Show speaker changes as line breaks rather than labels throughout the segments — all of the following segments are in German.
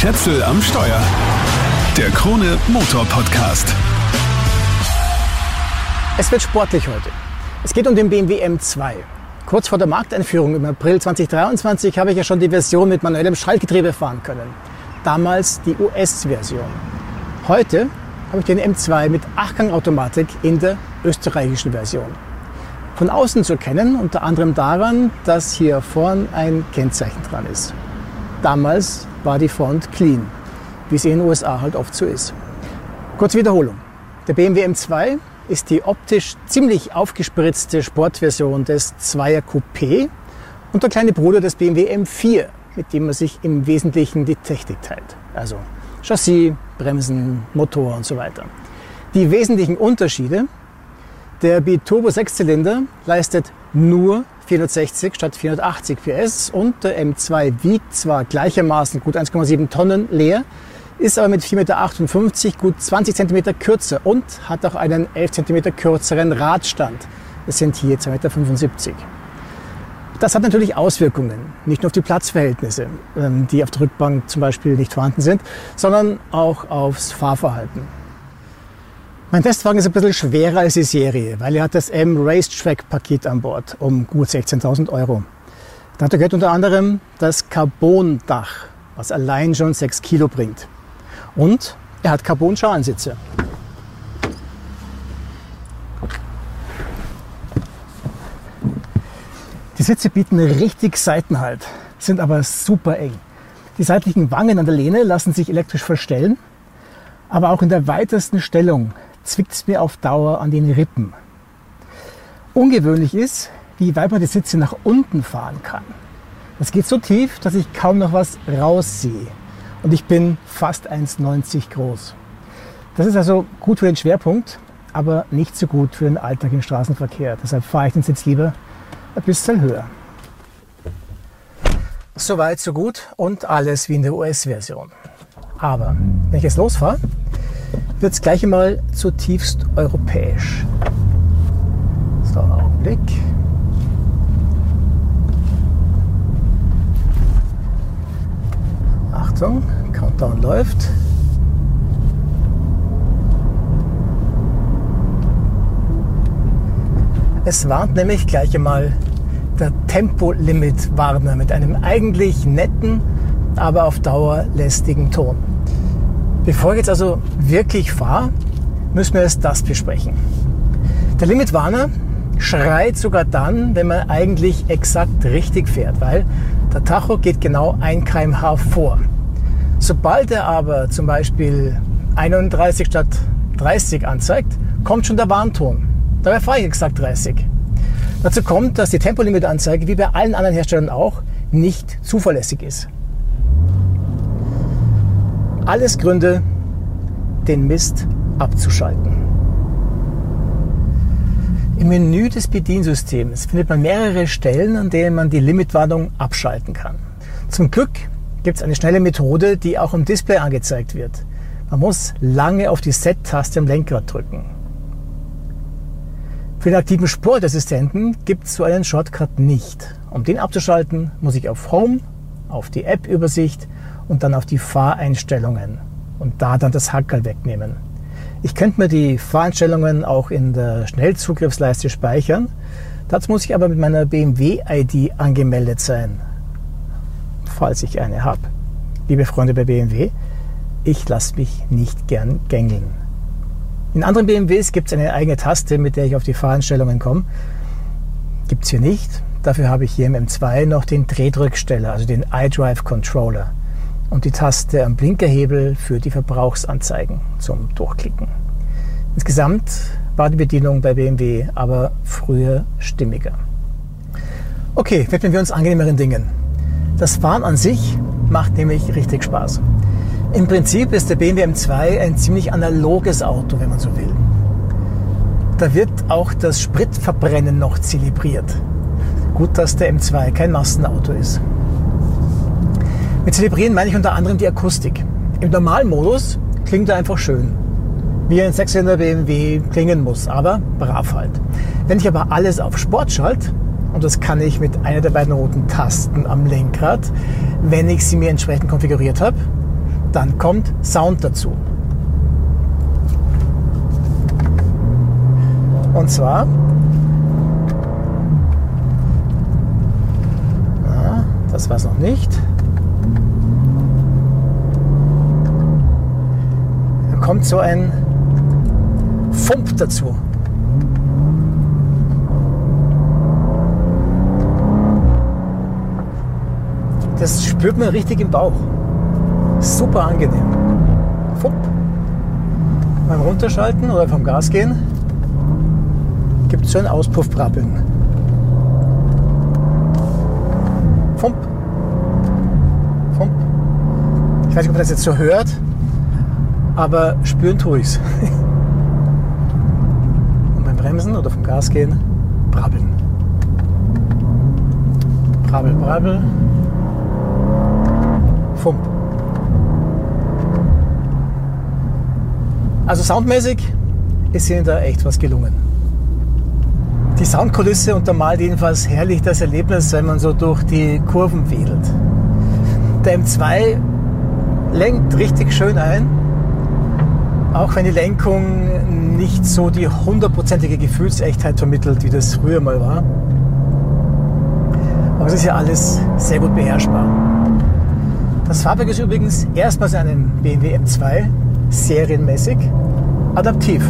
Schätzel am Steuer. Der Krone Motor Podcast.
Es wird sportlich heute. Es geht um den BMW M2. Kurz vor der Markteinführung im April 2023 habe ich ja schon die Version mit manuellem Schaltgetriebe fahren können. Damals die US-Version. Heute habe ich den M2 mit Achtgang-Automatik in der österreichischen Version. Von außen zu erkennen, unter anderem daran, dass hier vorn ein Kennzeichen dran ist. Damals war die Front clean, wie es in den USA halt oft so ist. Kurze Wiederholung. Der BMW M2 ist die optisch ziemlich aufgespritzte Sportversion des 2er Coupé und der kleine Bruder des BMW M4, mit dem man sich im Wesentlichen die Technik teilt. Also Chassis, Bremsen, Motor und so weiter. Die wesentlichen Unterschiede. Der Biturbo 6-Zylinder leistet nur 460 statt 480 PS und der M2 wiegt zwar gleichermaßen gut 1,7 Tonnen leer, ist aber mit 4,58 Meter gut 20 cm kürzer und hat auch einen 11 cm kürzeren Radstand. Das sind hier 2,75 Meter. Das hat natürlich Auswirkungen, nicht nur auf die Platzverhältnisse, ähm, die auf der Rückbank zum Beispiel nicht vorhanden sind, sondern auch aufs Fahrverhalten. Mein Testwagen ist ein bisschen schwerer als die Serie, weil er hat das M Racetrack Paket an Bord um gut 16.000 Euro. Dazu gehört unter anderem das Carbon-Dach, was allein schon 6 Kilo bringt. Und er hat Carbon-Schalensitze. Die Sitze bieten richtig Seitenhalt, sind aber super eng. Die seitlichen Wangen an der Lehne lassen sich elektrisch verstellen, aber auch in der weitesten Stellung zwickt es mir auf Dauer an den Rippen. Ungewöhnlich ist, wie weit man die Sitze nach unten fahren kann. Es geht so tief, dass ich kaum noch was raussehe. Und ich bin fast 1,90 groß. Das ist also gut für den Schwerpunkt, aber nicht so gut für den Alltag im Straßenverkehr. Deshalb fahre ich den Sitz lieber ein bisschen höher. Soweit, so gut und alles wie in der US-Version. Aber wenn ich jetzt losfahre, wird es gleich einmal zutiefst europäisch. So, Augenblick. Achtung, Countdown läuft. Es warnt nämlich gleich einmal der Tempolimit-Warner mit einem eigentlich netten, aber auf Dauer lästigen Ton. Bevor ich jetzt also wirklich fahre, müssen wir erst das besprechen. Der Limitwarner schreit sogar dann, wenn man eigentlich exakt richtig fährt, weil der Tacho geht genau 1 kmh vor. Sobald er aber zum Beispiel 31 statt 30 anzeigt, kommt schon der Warnton. Dabei fahre ich exakt 30. Dazu kommt, dass die Tempolimitanzeige wie bei allen anderen Herstellern auch nicht zuverlässig ist. Alles Gründe, den Mist abzuschalten. Im Menü des Bediensystems findet man mehrere Stellen, an denen man die Limitwarnung abschalten kann. Zum Glück gibt es eine schnelle Methode, die auch im Display angezeigt wird. Man muss lange auf die Set-Taste am Lenkrad drücken. Für den aktiven Sportassistenten gibt es so einen Shortcut nicht. Um den abzuschalten, muss ich auf Home, auf die App-Übersicht und dann auf die Fahreinstellungen und da dann das Hackerl wegnehmen. Ich könnte mir die Fahreinstellungen auch in der Schnellzugriffsleiste speichern. Dazu muss ich aber mit meiner BMW-ID angemeldet sein, falls ich eine habe. Liebe Freunde bei BMW, ich lasse mich nicht gern gängeln. In anderen BMWs gibt es eine eigene Taste, mit der ich auf die Fahreinstellungen komme. Gibt es hier nicht. Dafür habe ich hier im M2 noch den Drehdrücksteller, also den iDrive Controller und die Taste am Blinkerhebel für die Verbrauchsanzeigen zum Durchklicken. Insgesamt war die Bedienung bei BMW aber früher stimmiger. Okay, widmen wir uns angenehmeren Dingen. Das Fahren an sich macht nämlich richtig Spaß. Im Prinzip ist der BMW M2 ein ziemlich analoges Auto, wenn man so will. Da wird auch das Spritverbrennen noch zelebriert. Gut, dass der M2 kein Massenauto ist. Mit zelebrieren meine ich unter anderem die Akustik. Im Normalmodus klingt er einfach schön. Wie ein Sechszylinder BMW klingen muss, aber brav halt. Wenn ich aber alles auf Sport schalte, und das kann ich mit einer der beiden roten Tasten am Lenkrad, wenn ich sie mir entsprechend konfiguriert habe, Dann kommt Sound dazu. Und zwar ja, das war es noch nicht. Kommt so ein Fump dazu. Das spürt man richtig im Bauch. Super angenehm. Fump. Beim Runterschalten oder vom Gas gehen gibt es so ein Auspuffbrabbeln. Fump. Fump. Ich weiß nicht, ob man das jetzt so hört, aber spüren tue ich es. Und beim Bremsen oder vom Gas gehen, brabbeln. Brabbel, brabbel. Fump. Also soundmäßig ist Ihnen da echt was gelungen. Die Soundkulisse untermalt jedenfalls herrlich das Erlebnis, wenn man so durch die Kurven wedelt. Der M2 lenkt richtig schön ein, auch wenn die Lenkung nicht so die hundertprozentige Gefühlsechtheit vermittelt, wie das früher mal war. Aber es ist ja alles sehr gut beherrschbar. Das Fahrwerk ist übrigens erstmals in einem BMW M2 serienmäßig adaptiv.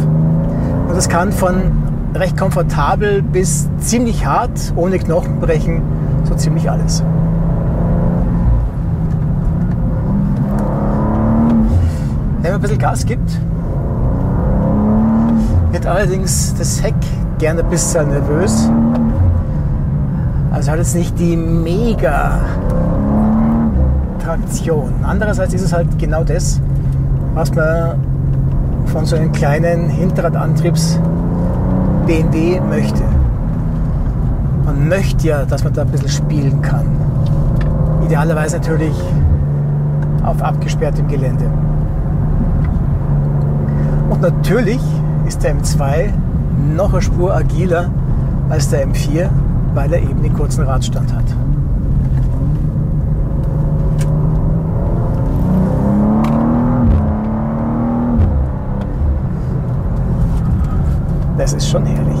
Und es kann von recht komfortabel bis ziemlich hart, ohne Knochenbrechen, so ziemlich alles. Wenn man ein bisschen Gas gibt, wird allerdings das Heck gerne ein bisschen nervös. Also hat jetzt nicht die mega Traktion. Andererseits ist es halt genau das, was man von so einem kleinen Hinterradantriebs BMW möchte. Man möchte ja, dass man da ein bisschen spielen kann. Idealerweise natürlich auf abgesperrtem Gelände. Und natürlich ist der M2 noch eine Spur agiler als der M4, weil er eben den kurzen Radstand hat. Das ist schon herrlich.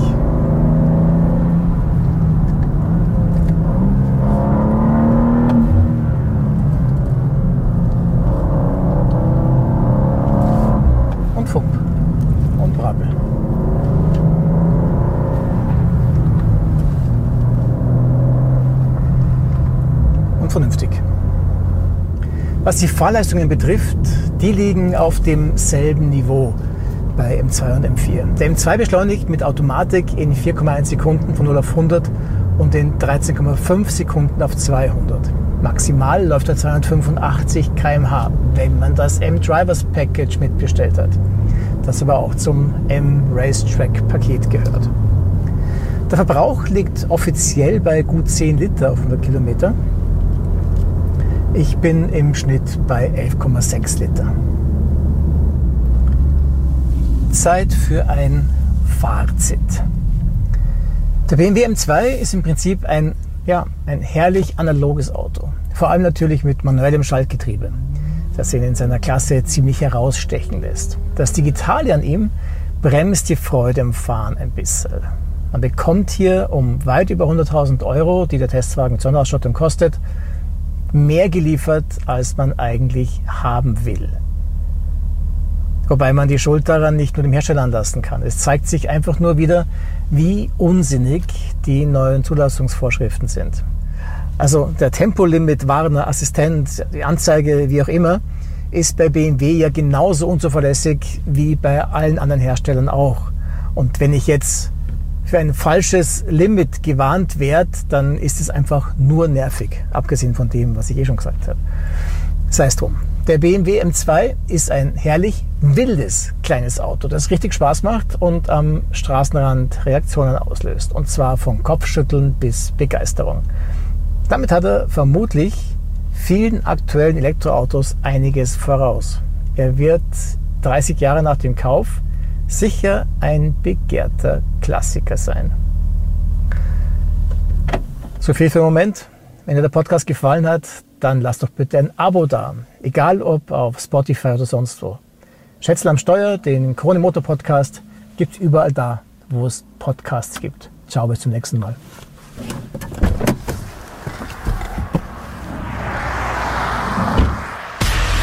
Und Fump. Und Brabbel. Und vernünftig. Was die Fahrleistungen betrifft, die liegen auf demselben Niveau bei M2 und M4. Der M2 beschleunigt mit Automatik in 4,1 Sekunden von 0 auf 100 und in 13,5 Sekunden auf 200. Maximal läuft er 285 km/h, wenn man das M-Drivers Package mitbestellt hat, das aber auch zum M-Racetrack Paket gehört. Der Verbrauch liegt offiziell bei gut 10 Liter auf 100 Kilometer. Ich bin im Schnitt bei 11,6 Liter. Zeit für ein Fazit. Der BMW M2 ist im Prinzip ein, ja, ein herrlich analoges Auto. Vor allem natürlich mit manuellem Schaltgetriebe, das ihn in seiner Klasse ziemlich herausstechen lässt. Das Digitale an ihm bremst die Freude am Fahren ein bisschen. Man bekommt hier um weit über 100.000 Euro, die der Testwagen zur Ausstattung kostet, mehr geliefert, als man eigentlich haben will. Wobei man die Schuld daran nicht nur dem Hersteller anlassen kann. Es zeigt sich einfach nur wieder, wie unsinnig die neuen Zulassungsvorschriften sind. Also der Tempolimit, Warner, Assistent, die Anzeige, wie auch immer, ist bei BMW ja genauso unzuverlässig wie bei allen anderen Herstellern auch. Und wenn ich jetzt für ein falsches Limit gewarnt werde, dann ist es einfach nur nervig, abgesehen von dem, was ich eh schon gesagt habe. Sei es drum. Der BMW M2 ist ein herrlich wildes kleines Auto, das richtig Spaß macht und am Straßenrand Reaktionen auslöst. Und zwar von Kopfschütteln bis Begeisterung. Damit hat er vermutlich vielen aktuellen Elektroautos einiges voraus. Er wird 30 Jahre nach dem Kauf sicher ein begehrter Klassiker sein. So viel für den Moment. Wenn dir der Podcast gefallen hat, dann lasst doch bitte ein Abo da. Egal ob auf Spotify oder sonst wo. Schätzel am Steuer, den Krone Motor Podcast, gibt es überall da, wo es Podcasts gibt. Ciao, bis zum nächsten Mal.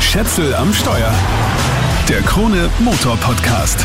Schätzel am Steuer. Der Krone Motor Podcast.